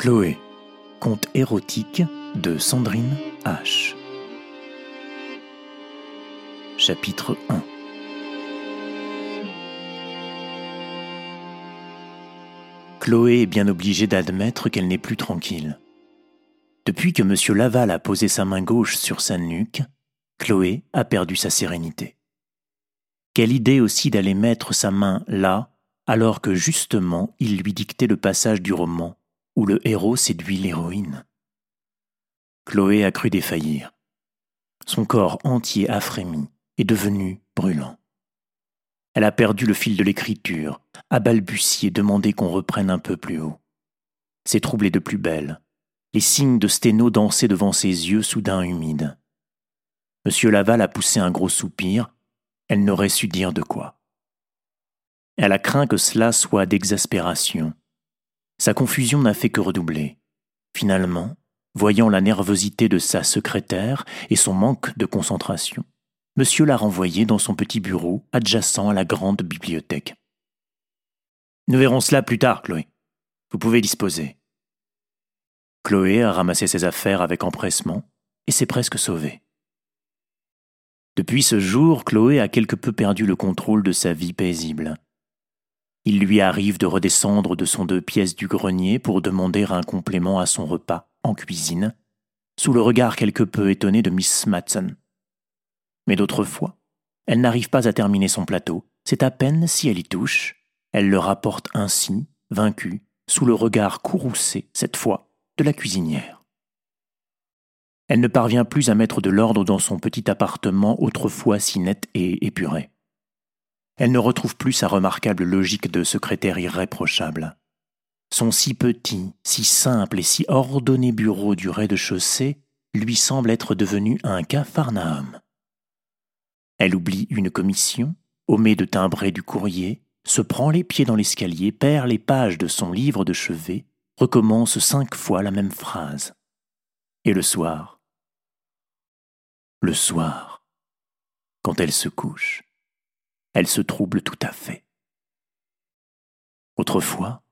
Chloé, conte érotique de Sandrine H. Chapitre 1 Chloé est bien obligée d'admettre qu'elle n'est plus tranquille. Depuis que M. Laval a posé sa main gauche sur sa nuque, Chloé a perdu sa sérénité. Quelle idée aussi d'aller mettre sa main là, alors que justement il lui dictait le passage du roman où le héros séduit l'héroïne. Chloé a cru défaillir. Son corps entier a frémi et devenu brûlant. Elle a perdu le fil de l'écriture, a balbutié, demandé qu'on reprenne un peu plus haut. S'est troublée de plus belle. Les signes de sténo dansaient devant ses yeux soudain humides. Monsieur Laval a poussé un gros soupir. Elle n'aurait su dire de quoi. Elle a craint que cela soit d'exaspération. Sa confusion n'a fait que redoubler. Finalement, voyant la nervosité de sa secrétaire et son manque de concentration, monsieur l'a renvoyé dans son petit bureau adjacent à la grande bibliothèque. Nous verrons cela plus tard, Chloé. Vous pouvez disposer. Chloé a ramassé ses affaires avec empressement et s'est presque sauvée. Depuis ce jour, Chloé a quelque peu perdu le contrôle de sa vie paisible. Il lui arrive de redescendre de son deux pièces du grenier pour demander un complément à son repas en cuisine, sous le regard quelque peu étonné de Miss Matson. Mais d'autres fois, elle n'arrive pas à terminer son plateau, c'est à peine si elle y touche, elle le rapporte ainsi, vaincue, sous le regard courroucé, cette fois, de la cuisinière. Elle ne parvient plus à mettre de l'ordre dans son petit appartement autrefois si net et épuré elle ne retrouve plus sa remarquable logique de secrétaire irréprochable. Son si petit, si simple et si ordonné bureau du rez-de-chaussée lui semble être devenu un capharnaüm. Elle oublie une commission, omet de timbrer du courrier, se prend les pieds dans l'escalier, perd les pages de son livre de chevet, recommence cinq fois la même phrase. Et le soir? Le soir, quand elle se couche, elle se trouble tout à fait. Autrefois,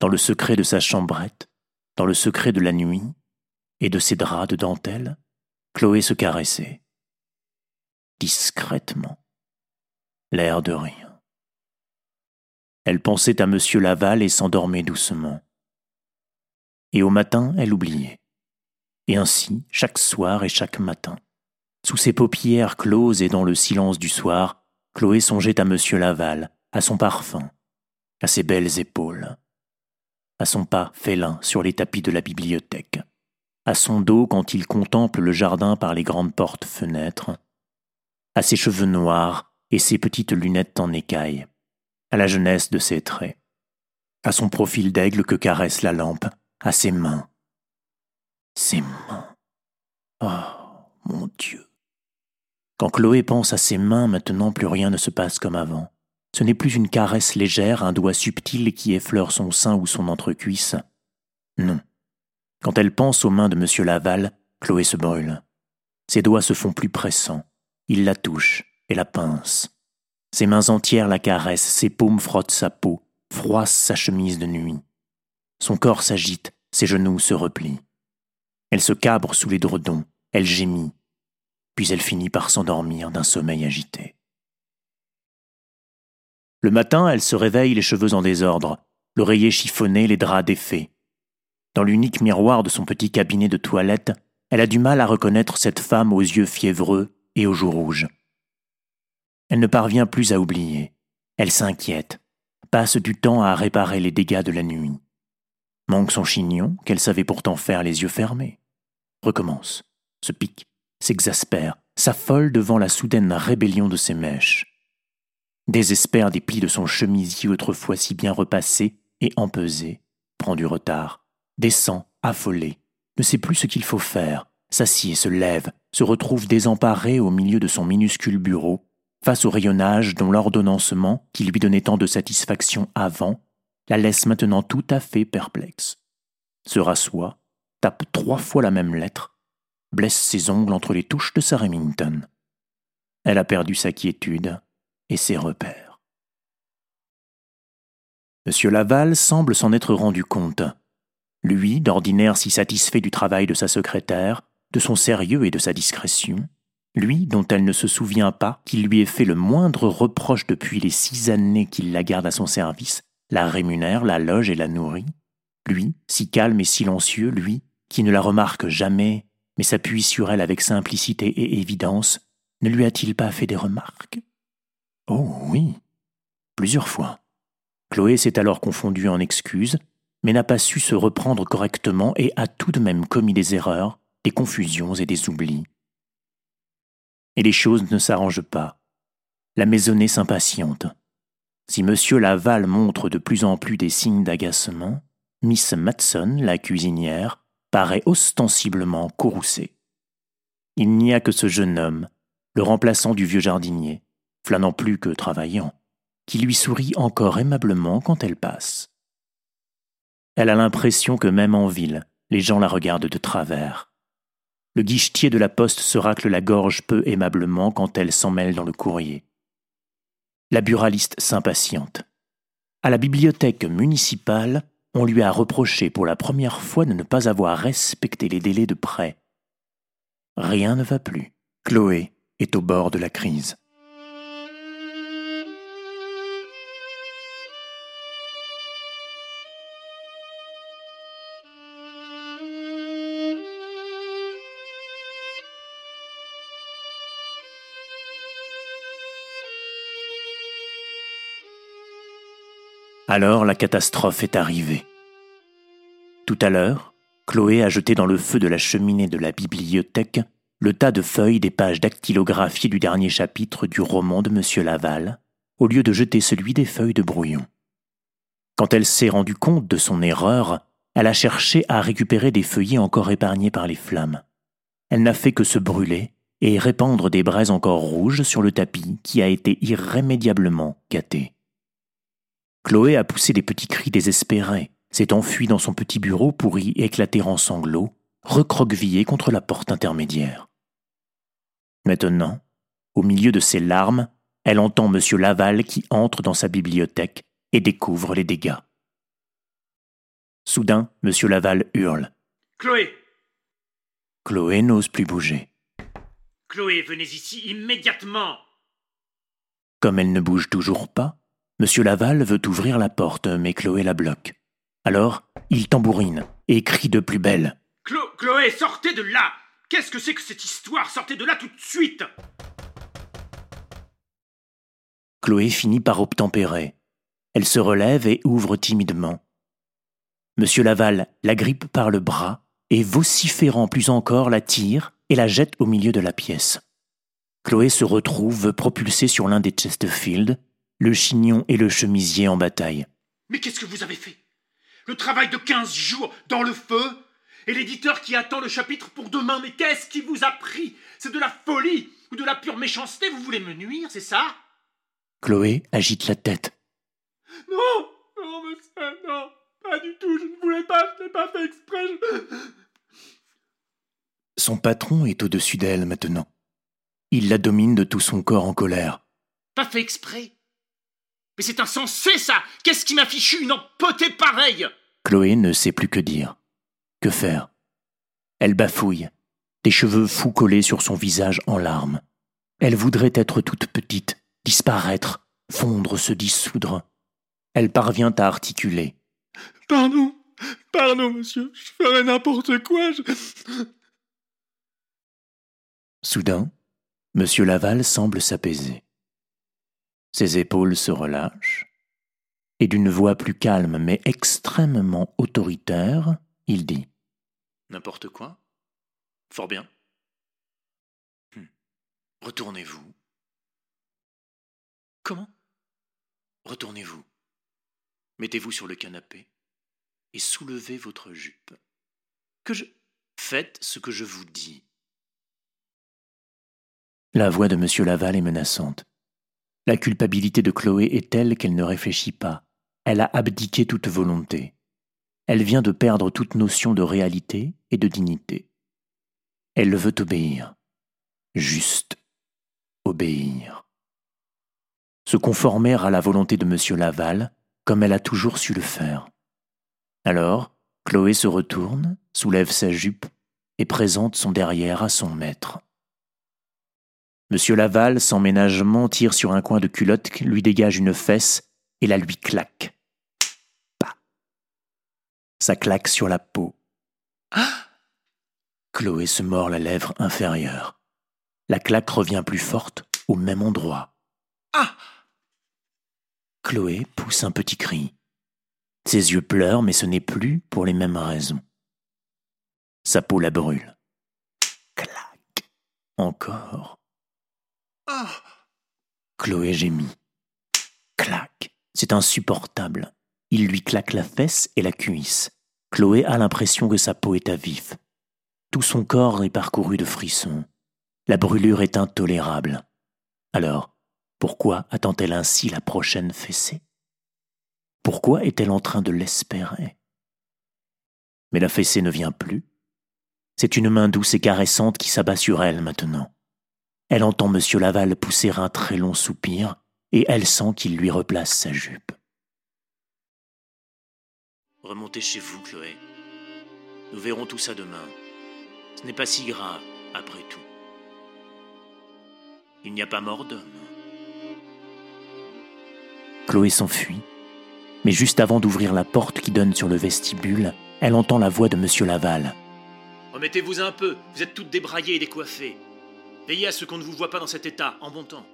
dans le secret de sa chambrette, dans le secret de la nuit, et de ses draps de dentelle, Chloé se caressait. Discrètement. L'air de rien. Elle pensait à M. Laval et s'endormait doucement. Et au matin, elle oubliait. Et ainsi, chaque soir et chaque matin, sous ses paupières closes et dans le silence du soir, Chloé songeait à Monsieur Laval, à son parfum, à ses belles épaules, à son pas félin sur les tapis de la bibliothèque, à son dos quand il contemple le jardin par les grandes portes-fenêtres, à ses cheveux noirs et ses petites lunettes en écaille, à la jeunesse de ses traits, à son profil d'aigle que caresse la lampe, à ses mains. Ses mains. Oh, mon Dieu. Quand Chloé pense à ses mains, maintenant plus rien ne se passe comme avant. Ce n'est plus une caresse légère, un doigt subtil qui effleure son sein ou son entrecuisse. Non. Quand elle pense aux mains de M. Laval, Chloé se brûle. Ses doigts se font plus pressants. Il la touche et la pince. Ses mains entières la caressent, ses paumes frottent sa peau, froissent sa chemise de nuit. Son corps s'agite, ses genoux se replient. Elle se cabre sous les dredons, elle gémit, puis elle finit par s'endormir d'un sommeil agité. Le matin, elle se réveille les cheveux en désordre, l'oreiller chiffonné, les draps défaits. Dans l'unique miroir de son petit cabinet de toilette, elle a du mal à reconnaître cette femme aux yeux fiévreux et aux joues rouges. Elle ne parvient plus à oublier. Elle s'inquiète, passe du temps à réparer les dégâts de la nuit. Manque son chignon, qu'elle savait pourtant faire les yeux fermés. Recommence, se pique, s'exaspère, s'affole devant la soudaine rébellion de ses mèches. Désespère des plis de son chemisier autrefois si bien repassé et empesé, prend du retard, descend, affolé, ne sait plus ce qu'il faut faire, s'assied, se lève, se retrouve désemparé au milieu de son minuscule bureau, face au rayonnage dont l'ordonnancement, qui lui donnait tant de satisfaction avant, la laisse maintenant tout à fait perplexe. Se rassoit, tape trois fois la même lettre, blesse ses ongles entre les touches de sa Remington. Elle a perdu sa quiétude et ses repères. Monsieur Laval semble s'en être rendu compte. lui, d'ordinaire si satisfait du travail de sa secrétaire, de son sérieux et de sa discrétion, lui dont elle ne se souvient pas qu'il lui ait fait le moindre reproche depuis les six années qu'il la garde à son service, la rémunère, la loge et la nourrit, lui, si calme et silencieux, lui, qui ne la remarque jamais, mais s'appuie sur elle avec simplicité et évidence, ne lui a-t-il pas fait des remarques? Oh oui, plusieurs fois. Chloé s'est alors confondue en excuses, mais n'a pas su se reprendre correctement et a tout de même commis des erreurs, des confusions et des oublis. Et les choses ne s'arrangent pas. La maisonnée s'impatiente. Si M. Laval montre de plus en plus des signes d'agacement, Miss Matson, la cuisinière, paraît ostensiblement courroucée. Il n'y a que ce jeune homme, le remplaçant du vieux jardinier, flânant plus que travaillant, qui lui sourit encore aimablement quand elle passe. Elle a l'impression que même en ville, les gens la regardent de travers. Le guichetier de la poste se racle la gorge peu aimablement quand elle s'en mêle dans le courrier. La buraliste s'impatiente. À la bibliothèque municipale, on lui a reproché pour la première fois de ne pas avoir respecté les délais de prêt. Rien ne va plus. Chloé est au bord de la crise. Alors la catastrophe est arrivée. Tout à l'heure, Chloé a jeté dans le feu de la cheminée de la bibliothèque le tas de feuilles des pages dactylographiées du dernier chapitre du roman de M. Laval, au lieu de jeter celui des feuilles de brouillon. Quand elle s'est rendue compte de son erreur, elle a cherché à récupérer des feuillets encore épargnés par les flammes. Elle n'a fait que se brûler et répandre des braises encore rouges sur le tapis qui a été irrémédiablement gâté. Chloé a poussé des petits cris désespérés, s'est enfuie dans son petit bureau pour y éclater en sanglots, recroquevillée contre la porte intermédiaire. Maintenant, au milieu de ses larmes, elle entend M. Laval qui entre dans sa bibliothèque et découvre les dégâts. Soudain, M. Laval hurle. Chloé Chloé n'ose plus bouger. Chloé, venez ici immédiatement Comme elle ne bouge toujours pas, Monsieur Laval veut ouvrir la porte, mais Chloé la bloque. Alors, il tambourine et crie de plus belle. Chloé, sortez de là Qu'est-ce que c'est que cette histoire? Sortez de là tout de suite Chloé finit par obtempérer. Elle se relève et ouvre timidement. Monsieur Laval la grippe par le bras et, vociférant plus encore, la tire et la jette au milieu de la pièce. Chloé se retrouve propulsée sur l'un des Chesterfield le chignon et le chemisier en bataille. Mais qu'est-ce que vous avez fait? Le travail de quinze jours dans le feu Et l'éditeur qui attend le chapitre pour demain, mais qu'est-ce qui vous a pris? C'est de la folie ou de la pure méchanceté? Vous voulez me nuire, c'est ça? Chloé agite la tête. Non Non, monsieur, non Pas du tout, je ne voulais pas, je n'ai pas fait exprès. Son patron est au-dessus d'elle maintenant. Il la domine de tout son corps en colère. Pas fait exprès? Mais c'est insensé, ça Qu'est-ce qui m'a fichu? Une empotée pareille Chloé ne sait plus que dire. Que faire? Elle bafouille, des cheveux fous collés sur son visage en larmes. Elle voudrait être toute petite, disparaître, fondre, se dissoudre. Elle parvient à articuler. Pardon, pardon, monsieur, je ferai n'importe quoi, je... Soudain, Monsieur Laval semble s'apaiser. Ses épaules se relâchent, et d'une voix plus calme mais extrêmement autoritaire, il dit N'importe quoi Fort bien. Hum. Retournez-vous. Comment? Retournez-vous. Mettez-vous sur le canapé et soulevez votre jupe. Que je. Faites ce que je vous dis. La voix de M. Laval est menaçante. La culpabilité de Chloé est telle qu'elle ne réfléchit pas. Elle a abdiqué toute volonté. Elle vient de perdre toute notion de réalité et de dignité. Elle veut obéir. Juste obéir. Se conformer à la volonté de M. Laval, comme elle a toujours su le faire. Alors, Chloé se retourne, soulève sa jupe et présente son derrière à son maître. Monsieur Laval, sans ménagement, tire sur un coin de culotte, lui dégage une fesse et la lui claque. Pas. Ça claque sur la peau. Ah Chloé se mord la lèvre inférieure. La claque revient plus forte au même endroit. Ah Chloé pousse un petit cri. Ses yeux pleurent, mais ce n'est plus pour les mêmes raisons. Sa peau la brûle. Clac. Encore. Ah. Chloé gémit. Clac. C'est insupportable. Il lui claque la fesse et la cuisse. Chloé a l'impression que sa peau est à vif. Tout son corps est parcouru de frissons. La brûlure est intolérable. Alors, pourquoi attend-elle ainsi la prochaine fessée? Pourquoi est-elle en train de l'espérer? Mais la fessée ne vient plus. C'est une main douce et caressante qui s'abat sur elle maintenant. Elle entend M. Laval pousser un très long soupir et elle sent qu'il lui replace sa jupe. Remontez chez vous, Chloé. Nous verrons tout ça demain. Ce n'est pas si grave, après tout. Il n'y a pas mort d'homme. Chloé s'enfuit, mais juste avant d'ouvrir la porte qui donne sur le vestibule, elle entend la voix de M. Laval. Remettez-vous un peu, vous êtes toutes débraillées et décoiffées. Veillez à ce qu'on ne vous voit pas dans cet état, en bon temps.